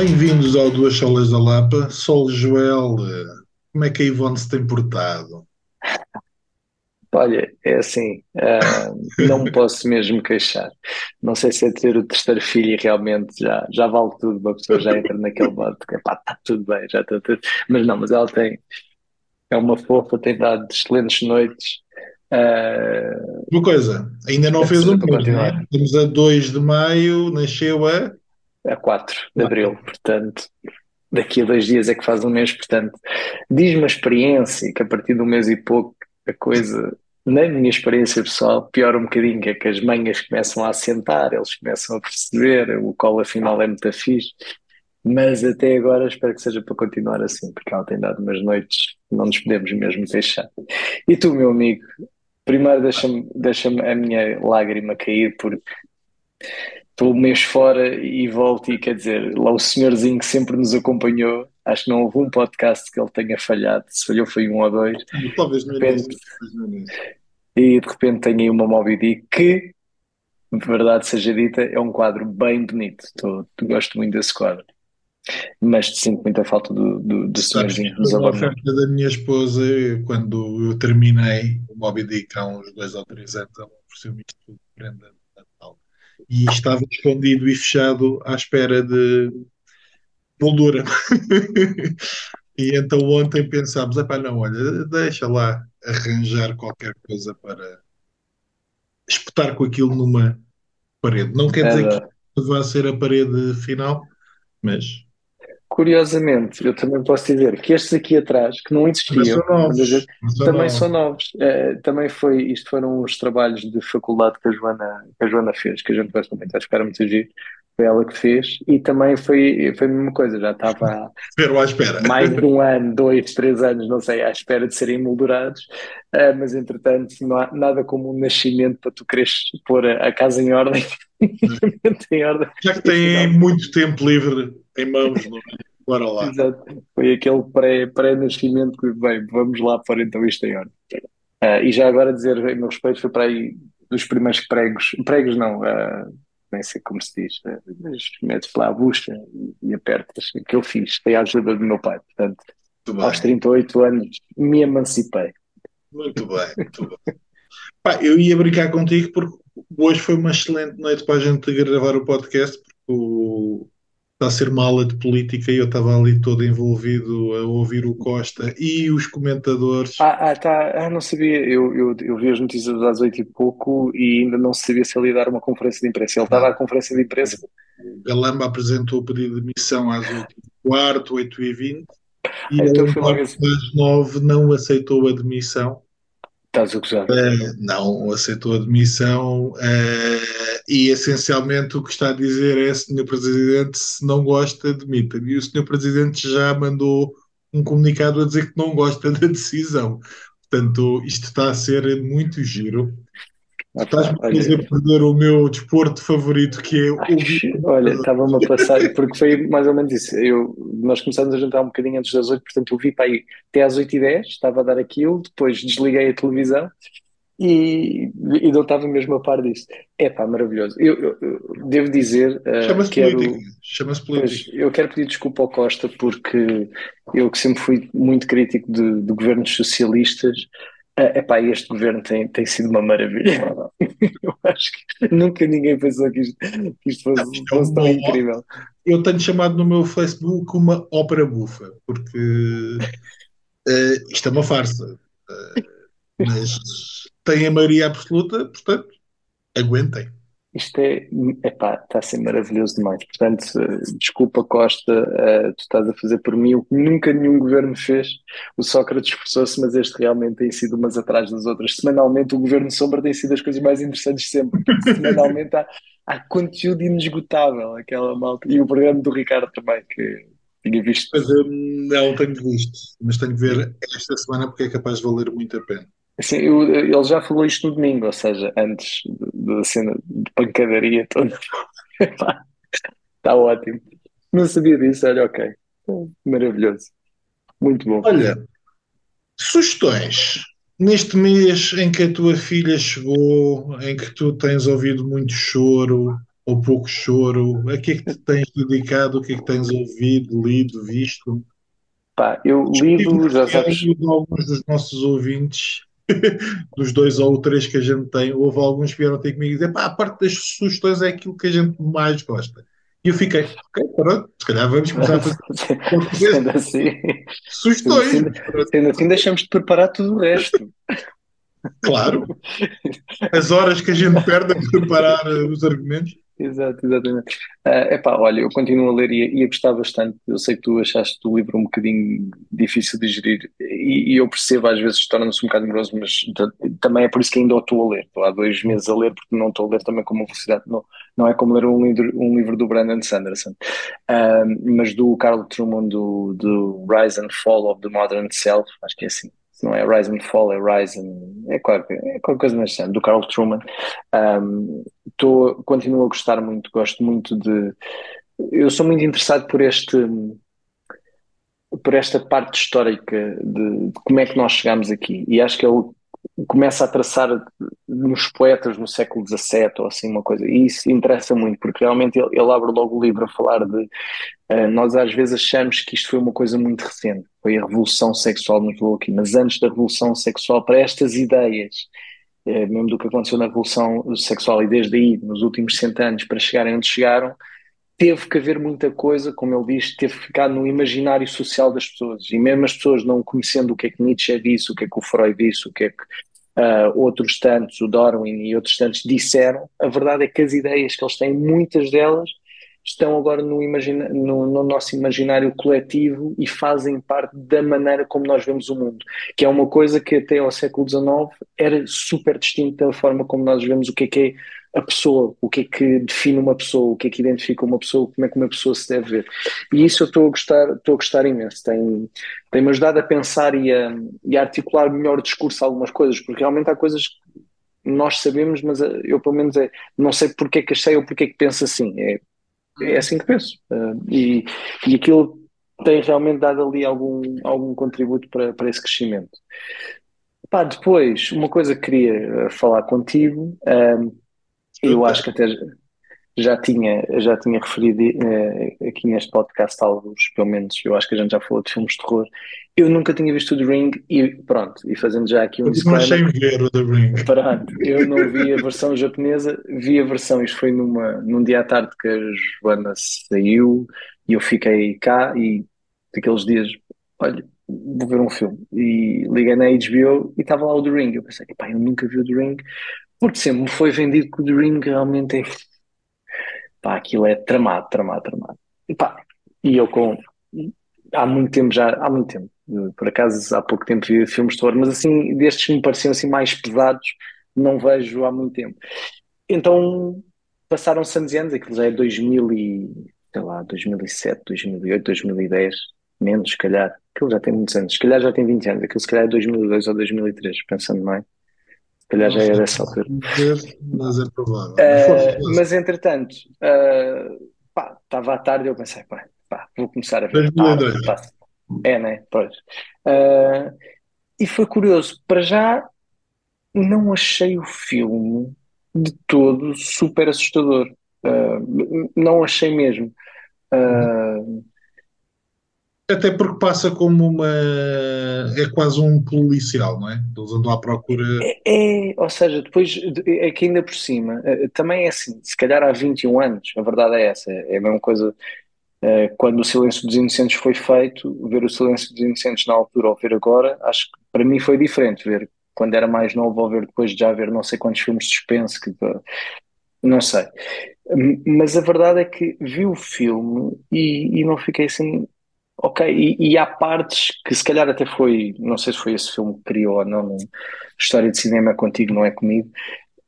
Bem-vindos ao Duas Solas da Lapa. Sol Joel, eh, como é que a Ivone se tem portado? Olha, é assim, ah, não me posso mesmo queixar. Não sei se é ter o terceiro filho e realmente já, já vale tudo, uma pessoa já entra naquele modo que pá, está tudo bem, já está tudo. Mas não, mas ela tem, é uma fofa, tem dado excelentes noites. ah, Uma coisa, ainda não fez um não é? continuar. Estamos a 2 de maio, nasceu a. A 4 de Abril, portanto, daqui a dois dias é que faz um mês, portanto, diz-me a experiência que a partir de um mês e pouco a coisa, na minha experiência pessoal, piora um bocadinho, que é que as manhas começam a assentar, eles começam a perceber, o colo afinal é muito fixe, mas até agora espero que seja para continuar assim, porque ela tem dado umas noites não nos podemos mesmo deixar. E tu, meu amigo, primeiro deixa-me deixa-me a minha lágrima cair, porque estou um mês fora e volto, e quer dizer, lá o senhorzinho que sempre nos acompanhou, acho que não houve um podcast que ele tenha falhado, se falhou foi um ou dois, Talvez início. repente, e de repente tenho aí uma Moby Dick que, de verdade seja dita, é um quadro bem bonito, Tô, gosto muito desse quadro, mas sinto muita falta do, do, do senhorzinho que nos abandonou. da minha esposa quando eu terminei o Moby Dick há uns dois ou três anos. Ela ofereceu-me isto tudo prenda de Natal. E estava escondido e fechado à espera de moldura. E então ontem pensámos, epá, não, olha, deixa lá arranjar qualquer coisa para espetar com aquilo numa parede. Não quer dizer que vá ser a parede final, mas Curiosamente, eu também posso dizer que estes aqui atrás, que não existiam, são também são novos. Eh, também foi, isto foram os trabalhos de faculdade que a Joana, que a Joana fez, que a gente gosta muito, acho que era muito giro. Foi ela que fez, e também foi, foi a mesma coisa, já estava à espera. mais de um ano, dois, três anos, não sei, à espera de serem moldurados, Eh, mas entretanto não há nada como um nascimento para tu quereres pôr a, a casa em ordem, em ordem, Já que têm afinal muito tempo livre em mãos, não é? Bora lá. Exato. Foi aquele pré, pré-nascimento que, bem, vamos lá pôr então isto em ordem. Ah, e já agora dizer, em meu respeito, foi para aí dos primeiros pregos, pregos não, ah, nem sei como se diz, ah, mas metes lá a bucha e, e apertas, que eu fiz, foi a ajuda do meu pai. Portanto, Muito aos bem, 38 anos me emancipei. muito bem, muito bem. Pá, eu ia brincar contigo porque hoje foi uma excelente noite para a gente gravar o podcast, porque o- está a ser uma aula de política e eu estava ali todo envolvido a ouvir o Costa e os comentadores. Ah, ah, tá, ah, não sabia, eu, eu, eu vi as notícias às 8 e pouco e ainda não sabia se ele ia dar uma conferência de imprensa. Ele estava à conferência de imprensa, Galamba apresentou o pedido de demissão às 8h15, 8h20 e ah, ele, então foi logo às assim. 9 não aceitou a demissão. Estás a gozar. Eh, não aceitou a demissão eh, e essencialmente o que está a dizer é Senhor Presidente, se não gosta, demita. E o Senhor Presidente já mandou um comunicado a dizer que não gosta da decisão. Portanto, isto está a ser muito giro. Ah, Estás-me a fazer perder o meu desporto favorito, que é Ai, ouvir olha, estava-me a passar, porque foi mais ou menos isso. Eu, nós começámos a jantar um bocadinho antes das oito, portanto eu vi para aí até às oito e dez, estava a dar aquilo, depois desliguei a televisão e, e não estava mesmo a par disso. É pá, maravilhoso. Eu, eu- devo dizer, uh, Chama-se quero, política. Pois, política. eu quero pedir desculpa ao Costa, porque eu que sempre fui muito crítico de, de governos socialistas, uh, epá, este governo tem, tem sido uma maravilha. Eu acho que nunca ninguém pensou que isto, que isto fosse, é fosse tão incrível. eu tenho chamado no meu Facebook uma ópera bufa, porque eh, isto é uma farsa. Eh, mas tem a maioria absoluta, portanto, aguentem. Isto é, epá, está a ser maravilhoso demais. Portanto, desculpa, Costa, eh, tu estás a fazer por mim o que nunca nenhum governo fez. O Sócrates esforçou-se, mas este realmente tem sido umas atrás das outras. Semanalmente, o governo Sombra tem sido as coisas mais interessantes sempre, semanalmente há, há conteúdo inesgotável, aquela malta. E o programa do Ricardo também, que tinha visto. Mas eu não tenho visto, mas tenho que ver esta semana porque é capaz de valer muito a pena. Assim, eu- ele já falou isto no domingo, ou seja, antes da cena de pancadaria toda. Está ótimo. Não sabia disso, olha, ok. Maravilhoso. Muito bom. Olha, sugestões. Neste mês em que a tua filha chegou, em que tu tens ouvido muito choro, ou pouco choro? A que é que te tens dedicado? O que é que tens ouvido, lido, visto? Pá, eu lido, já sabes. Alguns dos nossos ouvintes, dos dois ou três que a gente tem, houve alguns que vieram ter comigo e dizer: pá, a parte das sugestões é aquilo que a gente mais gosta. E eu fiquei, ok, pronto, se calhar vamos começar a fazer sendo assim, sugestões. Sendo, sendo assim, deixamos de preparar tudo o resto. Claro. As horas que a gente perde a preparar os argumentos. Exato, exatamente. Uh, epá, olha, eu continuo a ler e, e a gostar bastante. Eu sei que tu achaste o livro um bocadinho difícil de gerir e, e eu percebo, às vezes torna-se um bocado moroso, mas também é por isso que ainda estou a ler. Estou há dois meses a ler porque não estou a ler também com uma velocidade. Não, não é como ler um livro, um livro do Brandon Sanderson, uh, mas do Carl Truman, do, do Rise and Fall of the Modern Self, acho que é assim não é Rise and Fall, é Rise and, é qualquer, é qualquer coisa do Carl Truman. Um, tô, continuo a gostar muito, gosto muito de. Eu sou muito interessado por este por esta parte histórica de, de como é que nós chegamos aqui e acho que ele começa a traçar nos poetas no século XVII ou assim uma coisa e isso interessa muito porque realmente ele, ele abre logo o livro a falar de uh, nós às vezes achamos que isto foi uma coisa muito recente foi a revolução sexual levou aqui mas antes da revolução sexual para estas ideias eh, mesmo do que aconteceu na Revolução Sexual e desde aí, nos últimos 100 anos, para chegarem onde chegaram, teve que haver muita coisa, como ele diz, teve que ficar no imaginário social das pessoas. E mesmo as pessoas não conhecendo o que é que Nietzsche disse, o que é que o Freud disse, o que é que uh, outros tantos, o Darwin e outros tantos disseram, a verdade é que as ideias que eles têm, muitas delas, estão agora no, no, no, nosso imaginário coletivo e fazem parte da maneira como nós vemos o mundo, que é uma coisa que até ao século XIX era super distinta da forma como nós vemos o que é que é a pessoa, o que é que define uma pessoa, o que é que identifica uma pessoa, como é que uma pessoa se deve ver. E isso eu estou a gostar, estou a gostar imenso. Tem, tem-me ajudado a pensar e a, e a articular melhor o discurso a algumas coisas, porque realmente há coisas que nós sabemos, mas eu pelo menos é, não sei porque é que achei ou porque é que penso assim. É, é assim que penso. Uh, e, e aquilo tem realmente dado ali algum, algum contributo para, para esse crescimento. Pá, depois, uma coisa que queria ah, falar contigo, uh, eu acho que até já tinha, já tinha referido uh, aqui neste podcast alguns, pelo menos, eu acho que a gente já falou de filmes de terror. Eu nunca tinha visto o The Ring e pronto, e fazendo já aqui um eu disclaimer. sem ver o The Ring. Pronto, eu não vi a versão japonesa, vi a versão, isto foi numa, num dia à tarde que a Joana saiu e eu fiquei cá e daqueles dias, olha, vou ver um filme. E liguei na HBO e estava lá o The Ring. Eu pensei, pá, eu nunca vi o The Ring, porque sempre me foi vendido que o Ring realmente é Pá, aquilo é tramado, tramado, tramado. E pá, e eu com. Há muito tempo já, há muito tempo. Por acaso, há pouco tempo vi filmes de horror, mas assim, destes que me pareciam assim mais pesados, não vejo há muito tempo. Então, passaram-se anos e anos, aquilo já é 2000 e, sei lá, 2007, 2008, 2010, menos, se calhar. Aquilo já tem muitos anos, se calhar já tem 20 anos, aquilo se calhar é 2002 ou 2003, pensando bem calhar já é dessa altura. Mas é provável. Uh, mas entretanto, uh, pá, estava à tarde e eu pensei, pá, pá, vou começar a ver. Ah, é, né? Pois. Uh, e foi curioso, para já não achei o filme de todo super assustador. Não achei mesmo. Até porque passa como uma. É quase um policial, não é? Eles andam à procura. É, é ou seja, depois é que ainda por cima, eh, também é assim, se calhar há 21 anos, a verdade é essa, é a mesma coisa. Eh, quando o Silêncio dos Inocentes foi feito, ver o Silêncio dos Inocentes na altura ou ver agora, acho que para mim foi diferente ver quando era mais novo ou ver depois de já ver não sei quantos filmes de suspense que não sei. Mas a verdade é que vi o filme e, e não fiquei assim Ok, e, e, há partes que se calhar até foi, não sei se foi esse filme que criou ou não, História de Cinema Contigo, não é comigo,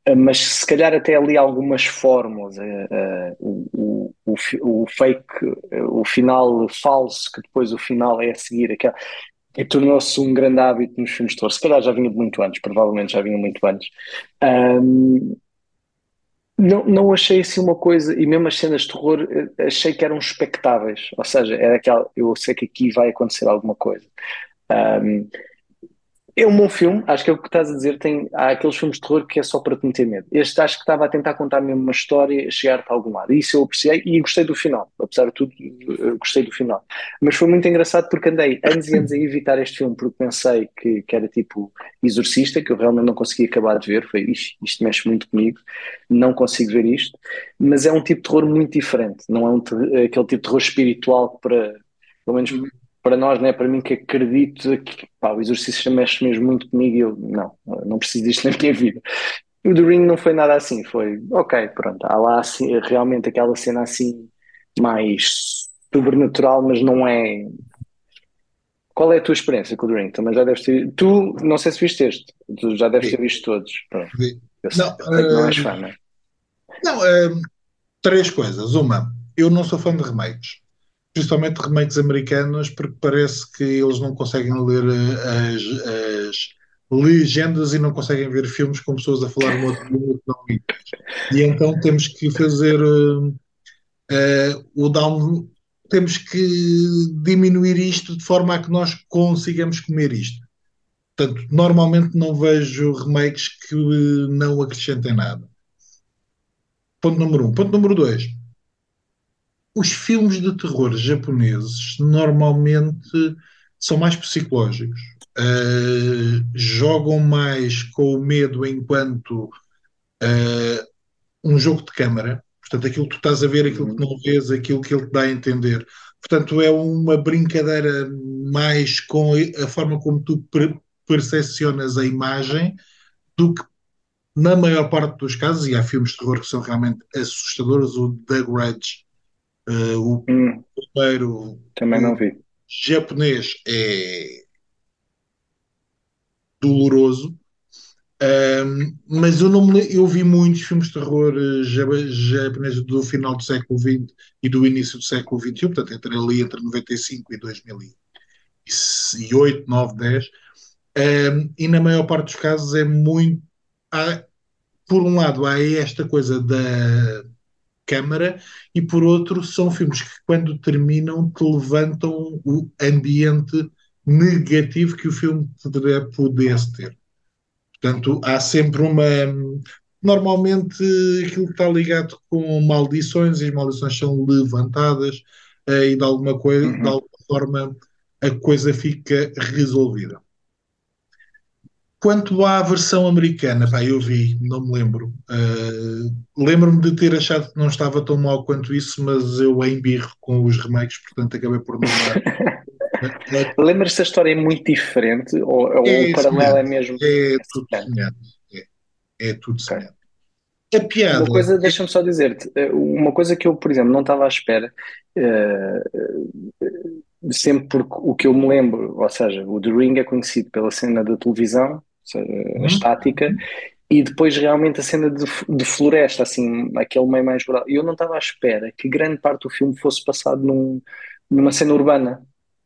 eh, mas se calhar até ali algumas fórmulas, uh, uh, o, o, o, fake, o final falso, que depois o final é a seguir, aquela, e tornou-se um grande hábito nos filmes de. Se calhar já vinha de muito antes, provavelmente já vinha muito antes. Um, não, não achei assim uma coisa, e mesmo as cenas de terror, eh, achei que eram espectáveis. Ou seja, era aquela, eu sei que aqui vai acontecer alguma coisa. Um, É um bom filme, acho que é o que estás a dizer. Tem, há aqueles filmes de terror que é só para te meter medo. Este acho que estava a tentar contar mesmo uma história, chegar-te a algum lado. Isso eu apreciei e gostei do final. Apesar de tudo, gostei do final. Mas foi muito engraçado porque andei anos e anos a evitar este filme porque pensei que, que era tipo Exorcista, que eu realmente não consegui acabar de ver. Foi isto, isto mexe muito comigo, não consigo ver isto. Mas é um tipo de terror muito diferente. Não é um, aquele tipo de terror espiritual para, pelo menos para nós, né, para mim que acredito que pá, o exercício mexe mesmo muito comigo e eu não, não preciso disto na minha vida. O The Ring não foi nada assim, foi ok, pronto, há lá assim, realmente aquela cena assim mais sobrenatural, mas não é. Qual é a tua experiência com o The Ring? Também já deves ter. Tu, não sei se viste este, tu já deves ter visto todos. Pronto. Eu sei, não, uh... não és fã, não é? Não, uh, três coisas. Uma, eu não sou fã de remakes principalmente remakes americanos, porque parece que eles não conseguem ler eh, as, as legendas e não conseguem ver filmes com pessoas a falar língua que não E então temos que fazer uh, uh, o down, temos que diminuir isto de forma a que nós consigamos comer isto. Portanto, normalmente não vejo remakes que não acrescentem nada. Ponto número um. Ponto número dois os filmes de terror japoneses normalmente são mais psicológicos. Uh, jogam mais com o medo enquanto uh, um jogo de câmara. Portanto, aquilo que tu estás a ver, aquilo que não vês, aquilo que ele te dá a entender. Portanto, é uma brincadeira mais com a forma como tu percepcionas a imagem do que na maior parte dos casos, e há filmes de terror que são realmente assustadores, o The Grudge Uh, o hum, primeiro também não vi. japonês é doloroso, um, mas eu não me, eu vi muitos filmes de terror uh, japoneses do final do século XX e do início do século XXI, portanto, entre ali entre 95 e 2008, 9, 10, um, e na maior parte dos casos é muito. Há, por um lado, há esta coisa da câmara, e por outro, são filmes que, quando terminam, te levantam o ambiente negativo que o filme pudesse ter. Portanto, há sempre uma. Normalmente, aquilo que está ligado com maldições, e as maldições são levantadas, uh, e de alguma, coisa, uhum. de alguma forma a coisa fica resolvida. Quanto à versão americana, pá, eu vi, não me lembro. Uh, Lembro-me de ter achado que não estava tão mal quanto isso, mas eu embirro com os remakes, portanto acabei por não dar. Lembras-te da história é muito diferente? Ou, ou é o paralelo é mesmo? É tudo semelhante. É, é tudo okay. semelhante. A piada. Uma coisa, deixa-me só dizer-te, eh, uma coisa que eu, por exemplo, não estava à espera, uh, sempre porque o que eu me lembro, ou seja, o The Ring é conhecido pela cena da televisão uhum. estática, e depois realmente a cena de, de, floresta, assim, aquele meio mais rural. E eu não estava à espera que grande parte do filme fosse passado num, numa cena urbana.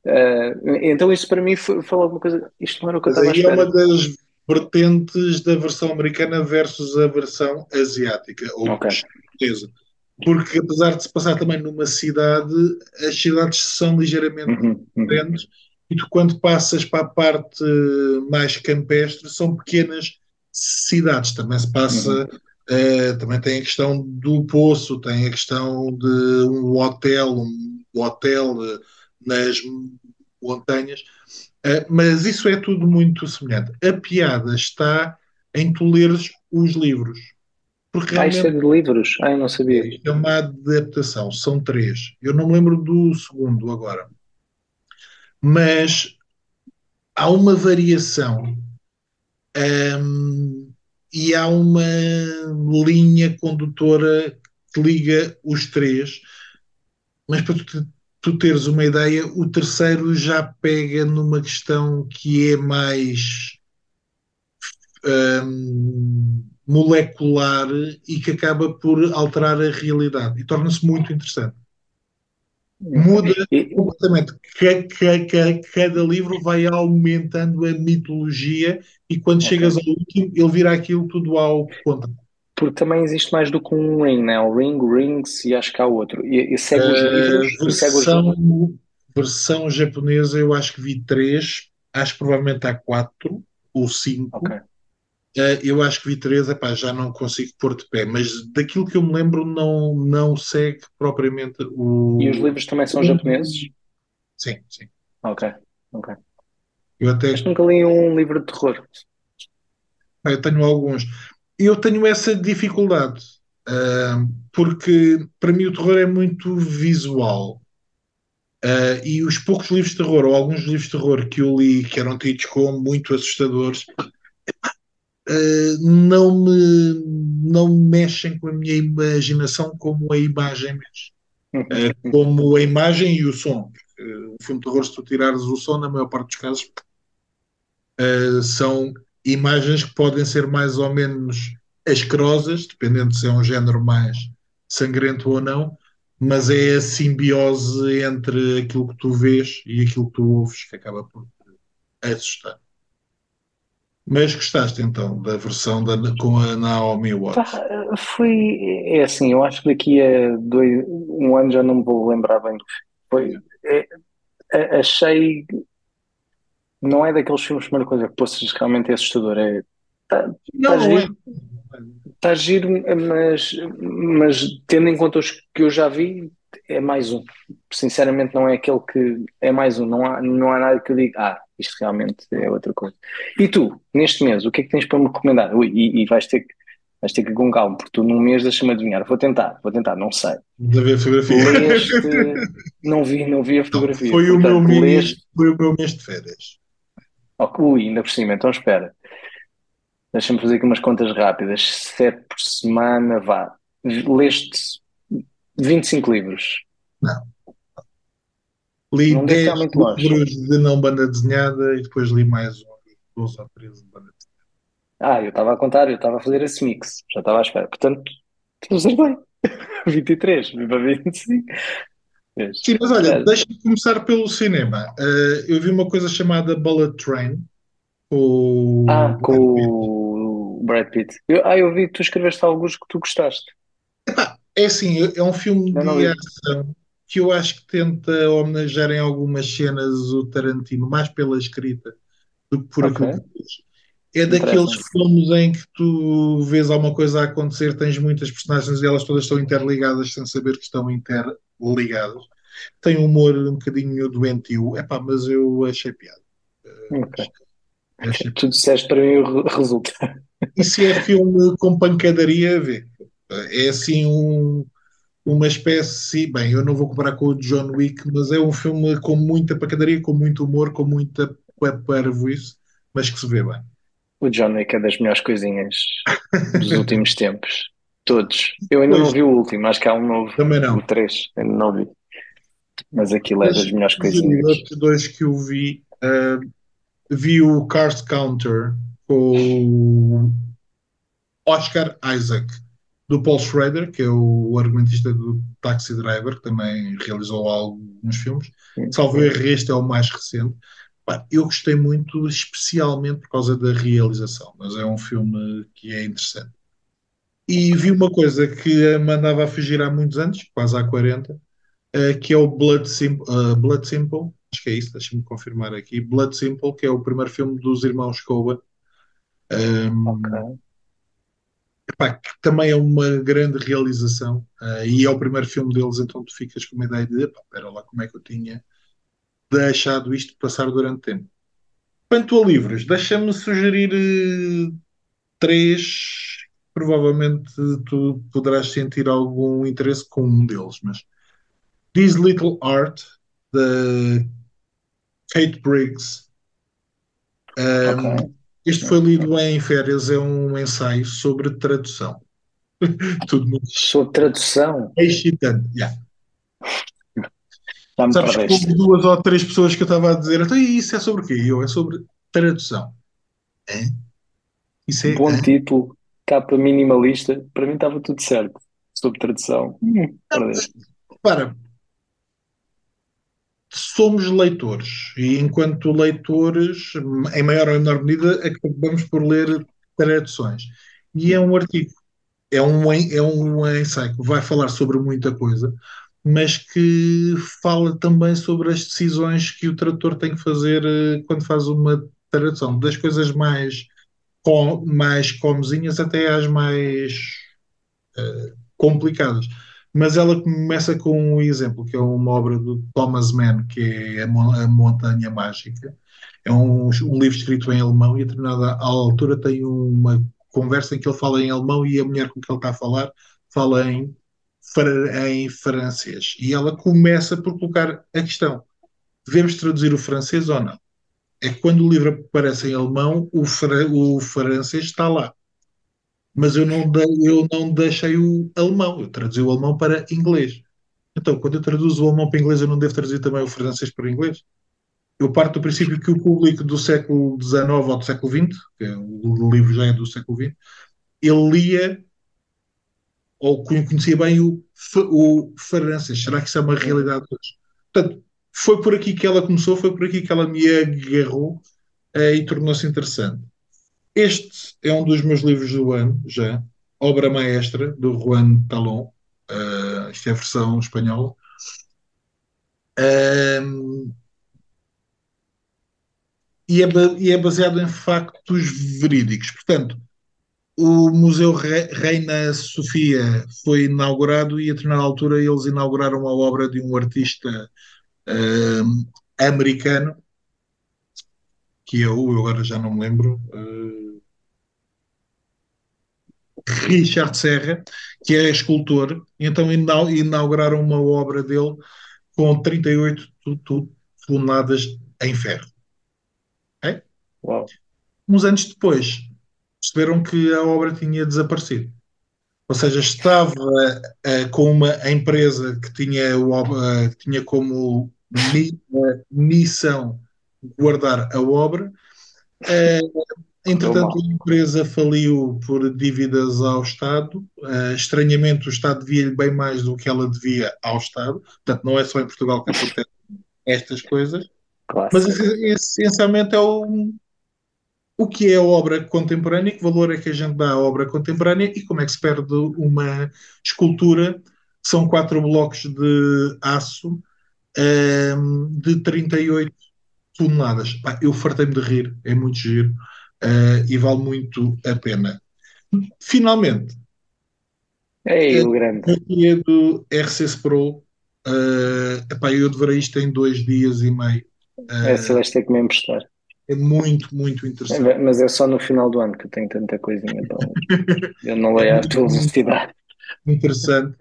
Uh, então isso para mim foi, foi alguma coisa. Isto não era o que eu estava à espera. é uma das vertentes da versão americana versus a versão asiática, ou okay. chinesa. Porque apesar de se passar também numa cidade, as cidades são ligeiramente uhum, uhum. diferentes. Uhum e tu, quando passas para a parte mais campestre, são pequenas cidades. Também se passa, uhum. uh, também tem a questão do poço, tem a questão de um hotel, um hotel uh, nas montanhas, uh, mas isso é tudo muito semelhante. A piada está em tu leres os livros. Porque ah, é de livros? Ah, eu não sabia. É uma adaptação, são três. Eu não me lembro do segundo agora mas há uma variação um, e há uma linha condutora que liga os três, mas para tu, tu teres uma ideia, o terceiro já pega numa questão que é mais um, molecular e que acaba por alterar a realidade. E torna-se muito interessante muda completamente. Cada, cada livro vai aumentando a mitologia e quando okay. chegas ao último, ele vira aquilo tudo ao contra. Porque também existe mais do que um ring, né? O ring, rings e acho que há outro. E, e segue os livros? Versão, os... versão japonesa eu acho que vi três, acho que provavelmente há quatro, ou cinco. Ok. Uh, eu acho que vi três, epá, já não consigo pôr de pé, mas daquilo que eu me lembro não, não segue propriamente o. E os livros também são japoneses? Sim, sim. Ok, ok. Eu até Mas nunca li um livro de terror. pá, eu tenho alguns. Eu tenho essa dificuldade, uh, porque para mim o terror é muito visual. Uh, e os poucos livros de terror, ou alguns livros de terror que eu li que eram tidos como muito assustadores, uh, não me não mexem com a minha imaginação como a imagem mexe. Uh, como a imagem e o som. Uh, o filme de terror, se tu tirares o som, na maior parte dos casos, são imagens que podem ser mais ou menos asquerosas, dependendo se é um género mais sangrento ou não, mas é a simbiose entre aquilo que tu vês e aquilo que tu ouves que acaba por assustar. Mas gostaste então da versão da, com a Naomi Watts? Foi, é assim, eu acho que daqui a dois, um ano já não me vou lembrar bem. Foi, é, é, achei, não é daqueles filmes, primeira coisa, que possas realmente é assustador, é, tá, Não, tá não é. giro, tá giro, mas, mas tendo em conta os que eu já vi, é mais um. Sinceramente, não é aquele que é mais um. Não há, não há nada que eu diga, ah, isto realmente é outra coisa. E tu, neste mês, o que é que tens para me recomendar? Ui, e, e vais ter que, vais ter que ir com calma, porque tu num mês deixa-me adivinhar. Vou tentar, vou tentar, não sei. De ver a fotografia. Leste, não vi, não vi a Não, fotografia. foi, o meu Portanto, mês, leste, foi o meu mês de férias. oh, ui, ainda por cima, então espera. Deixa-me fazer aqui umas contas rápidas. Sete por semana, vá. Leste 25 livros. Não. Li Não deve 10 estar muito longe. livros de não banda desenhada e depois li mais uns 12 ou 13 de banda desenhada. Ah, eu estava a contar, eu estava a fazer esse mix, já estava à espera. Portanto, tu acertei. 23, vim para 25. Vês? Sim, mas olha, Já- deixa-me começar pelo cinema. Uh, eu vi uma coisa chamada Bullet Train com o Ah, com o Brad Pitt. Eu, ah, eu vi que tu escreveste alguns que tu gostaste. É assim, é um filme Eu de ação que eu acho que tenta homenagear em algumas cenas o Tarantino, mais pela escrita do que por Ok, aquilo que fez. É daqueles filmes em que tu vês alguma coisa a acontecer, tens muitas personagens e elas todas estão interligadas sem saber que estão interligadas. Tem um humor um bocadinho doentio, epá, mas eu achei piada. Ok. Achei Tu disseste para mim o re- resultado. E se é filme com pancadaria, vê. É assim um, uma espécie. Bem, eu não vou comparar com o John Wick, mas é um filme com muita pancadaria, com muito humor, com muita parvoíce, mas que se vê bem. O John Wick é das melhores coisinhas dos últimos tempos. Todos. Eu ainda não Pois, vi o último, acho que há um novo, também o não. 3, ainda não vi. Mas aquilo é Mas das melhores os coisinhas. outros dois que eu vi, ah, vi o Card Counter com o Oscar Isaac, do Paul Schrader, que é o argumentista do Taxi Driver, que também realizou alguns filmes. Salvo erro, este é o mais recente. Eu gostei muito, especialmente por causa da realização, mas é um filme que é interessante. E vi uma coisa que me andava a fugir há muitos anos, quase há 40, eh, que é o Blood, Sim- eh, Blood Simple, acho que é isso, deixa-me confirmar aqui. Blood Simple, que é o primeiro filme dos irmãos Coen, Ok. Epá, que também é uma grande realização, eh, e é o primeiro filme deles, então tu ficas com uma ideia de, epá, lá, como é que eu tinha deixado isto passar durante tempo. Quanto a livros, deixa-me sugerir eh, três, provavelmente tu poderás sentir algum interesse com um deles, mas This Little Art, da Kate Briggs. Um, Ok. Este foi lido em férias, é um ensaio sobre tradução. Tudo muito Sobre tradução, excitante. Yeah. já me Sabes que duas ou três pessoas que eu estava a dizer, então e isso é sobre o quê? Eu, é sobre tradução. Hã? Isso é. Bom hã? título, capa minimalista, para mim estava tudo certo. Sobre tradução, hum. Para, somos leitores e enquanto leitores, em maior ou menor medida, acabamos por ler traduções. E é um artigo, é um, é um ensaio que vai falar sobre muita coisa, mas que fala também sobre as decisões que o tradutor tem que fazer eh, quando faz uma tradução, das coisas mais, com, mais comezinhas até às mais complicadas. Mas ela começa com um exemplo, que é uma obra do Thomas Mann, que é A, Mon- A Montanha Mágica. É um, um livro escrito em alemão e a determinada altura tem uma conversa em que ele fala em alemão e a mulher com que ele está a falar fala em, em francês. E ela começa por colocar a questão: devemos traduzir o francês ou não? É que quando o livro aparece em alemão, o, fra- o francês está lá mas eu não, eu não deixei o alemão, eu traduzi o alemão para inglês. Então, quando eu traduzo o alemão para inglês, eu não devo traduzir também o francês para inglês? Eu parto do princípio que o público do século XIX ou do século XX, que é, o livro já é do século XX, ele lia ou conhecia bem o, o francês. Será que isso é uma realidade hoje? Portanto, foi por aqui que ela começou, foi por aqui que ela me agarrou eh, e tornou-se interessante. Este é um dos meus livros do ano, já. Obra Maestra, do Juan Talón. Uh, isto é a versão espanhola. Um, e, é, e, é, baseado em factos verídicos. Portanto, o Museu Re Reina Sofia foi inaugurado e a determinada altura eles inauguraram a obra de um artista um, americano, que é o, eu agora já não me lembro, uh, Richard Serra, que é escultor, então inauguraram uma obra dele com 38 toneladas em ferro. Okay? Uau. Uns anos depois, perceberam que a obra tinha desaparecido. Ou seja, estava uh, com uma empresa que tinha, uh, que tinha como mi missão guardar a obra. Entretanto, a empresa faliu por dívidas ao Estado. Uh, estranhamente, o Estado devia-lhe bem mais do que ela devia ao Estado. Portanto, não é só em Portugal que acontecem estas coisas. Claro. Mas, essencialmente, é o, o que é a obra contemporânea, que valor é que a gente dá à obra contemporânea e como é que se perde uma escultura. São quatro blocos de aço um, de 38 toneladas. Pá, eu fartei-me de rir, é muito giro uh, e vale muito a pena. Finalmente, Ei, o grande. a do RCS Pro, uh, epá, eu devorei isto em dois dias e meio. Uh, Essa vais ter que me emprestar. É muito, muito interessante. É, mas é só no final do ano que eu tenho tanta coisinha, então eu não leio a tua velocidade. Interessante.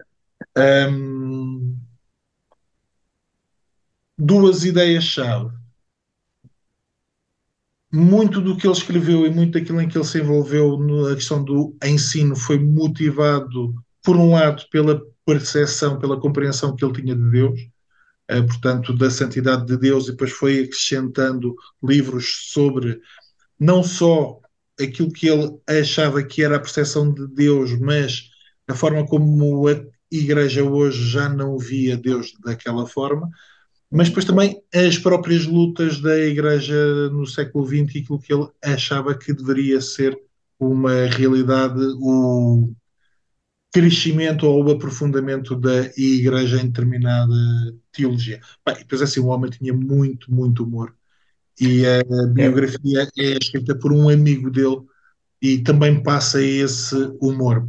Um, duas ideias-chave muito do que ele escreveu e muito daquilo em que ele se envolveu na questão do ensino foi motivado, por um lado, pela percepção, pela compreensão que ele tinha de Deus, eh, portanto, da santidade de Deus, e depois foi acrescentando livros sobre não só aquilo que ele achava que era a percepção de Deus, mas a forma como a igreja hoje já não via Deus daquela forma mas depois também as próprias lutas da Igreja no século XX e aquilo que ele achava que deveria ser uma realidade, o crescimento ou o aprofundamento da Igreja em determinada teologia. Bem, depois assim, o homem tinha muito, muito humor. E a biografia é escrita por um amigo dele e também passa esse humor.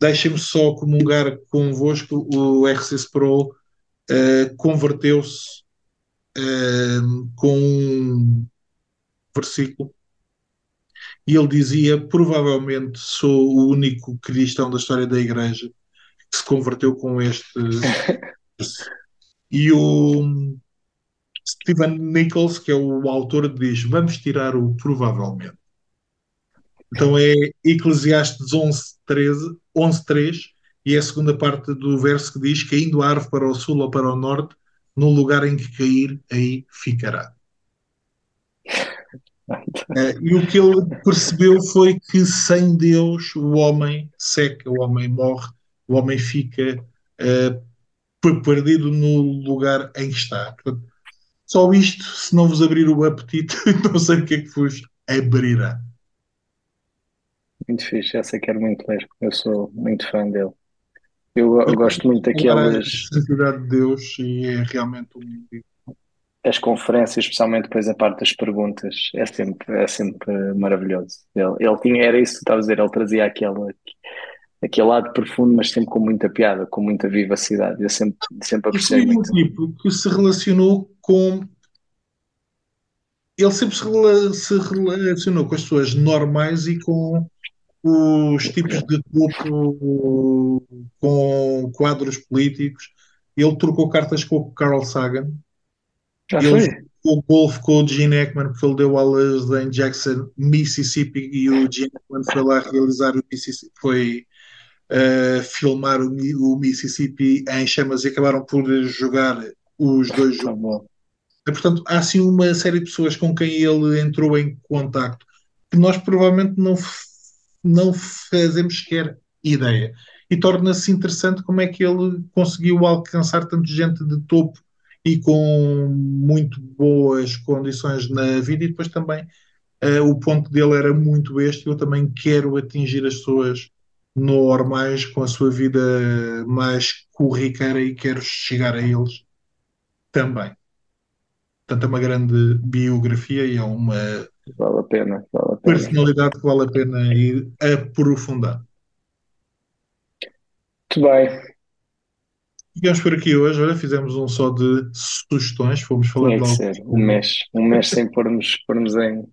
Deixem-me só comungar convosco, o RCS Pro uh, converteu-se uh, com um versículo e ele dizia: Provavelmente sou o único cristão da história da Igreja que se converteu com este. e o Stephen Nichols, que é o autor, diz: Vamos tirar o provavelmente. Então é Eclesiastes 11, 13, 11, 3, e é a segunda parte do verso que diz: Caindo a árvore para o sul ou para o norte, no lugar em que cair, aí ficará. Uh, e o que ele percebeu foi que sem Deus o homem seca, o homem morre, o homem fica uh, perdido no lugar em que está. Portanto, só isto, se não vos abrir o apetite, não sei o que é que vos abrirá. Muito fixe, essa quero muito ler. Eu sou muito fã dele. Eu, eu gosto muito daquelas. A de Deus e é realmente um as conferências, especialmente depois a parte das perguntas, é sempre, é sempre maravilhoso. Ele, ele tinha, era isso que tu estavas a dizer, ele trazia aquele, aquele lado profundo, mas sempre com muita piada, com muita vivacidade. Eu sempre, sempre apreciei foi um muito. tipo que se relacionou com. Ele sempre se relacionou com as pessoas normais e com os tipos de topo, com quadros políticos. Ele trocou cartas com o Carl Sagan. Já Ele foi? jogou golfe com o Gene Hackman, porque ele deu aulas em Jackson, Mississippi, e o Gene Hackman foi lá realizar o Mississippi, foi uh, filmar o, o, Mississippi em chamas e acabaram por jogar os dois Tá juntos. Portanto, há assim uma série de pessoas com quem ele entrou em contacto que nós provavelmente não, não fazemos sequer ideia. E torna-se interessante como é que ele conseguiu alcançar tanta gente de topo e com muito boas condições na vida, e depois também uh, o ponto dele era muito este. Eu também quero atingir as pessoas normais com a sua vida mais corriqueira e quero chegar a eles também. Portanto, é uma grande biografia e é uma Vale a pena, vale a pena. Personalidade que vale a pena ir aprofundar. Muito bem, Ficamos por aqui hoje. Olha, fizemos um só de sugestões, fomos que de ser. Um mês, um mês sem pormos, pormos em,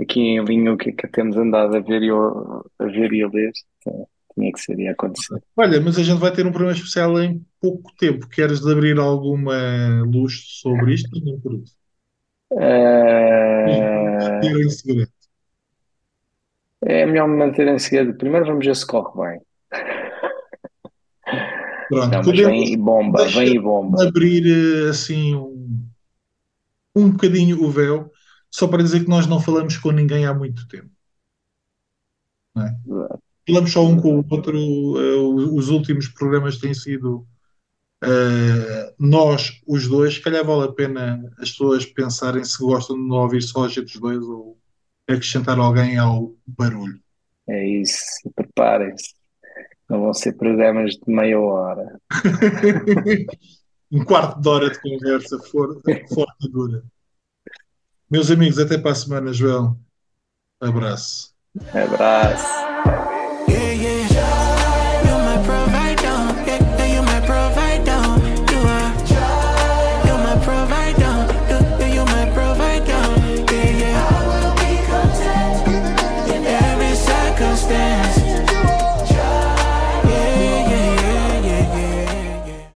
aqui em linha o que é que temos andado a ver e a, ver e a ler. Então, tinha que ser e acontecer. Olha, mas a gente vai ter um programa especial em pouco tempo. Queres abrir alguma luz sobre isto? Nem por isso. Ter em segredo. É melhor me manter em segredo. Primeiro vamos ver se corre bem. Pronto, Não, podemos vem e bomba, vem e bomba. abrir eh, assim um, um bocadinho o véu, só para dizer que nós não falamos com ninguém há muito tempo. não é? Falamos só um com o outro, eh, os últimos programas têm sido eh, nós, os dois. Se calhar vale a pena as pessoas pensarem se gostam de não ouvir só a gente os dois ou acrescentar alguém ao barulho. É isso, preparem-se. Não vão ser programas de meia hora. um quarto de hora de conversa for- forte e dura. Meus amigos, até para a semana, João. Abraço. Abraço.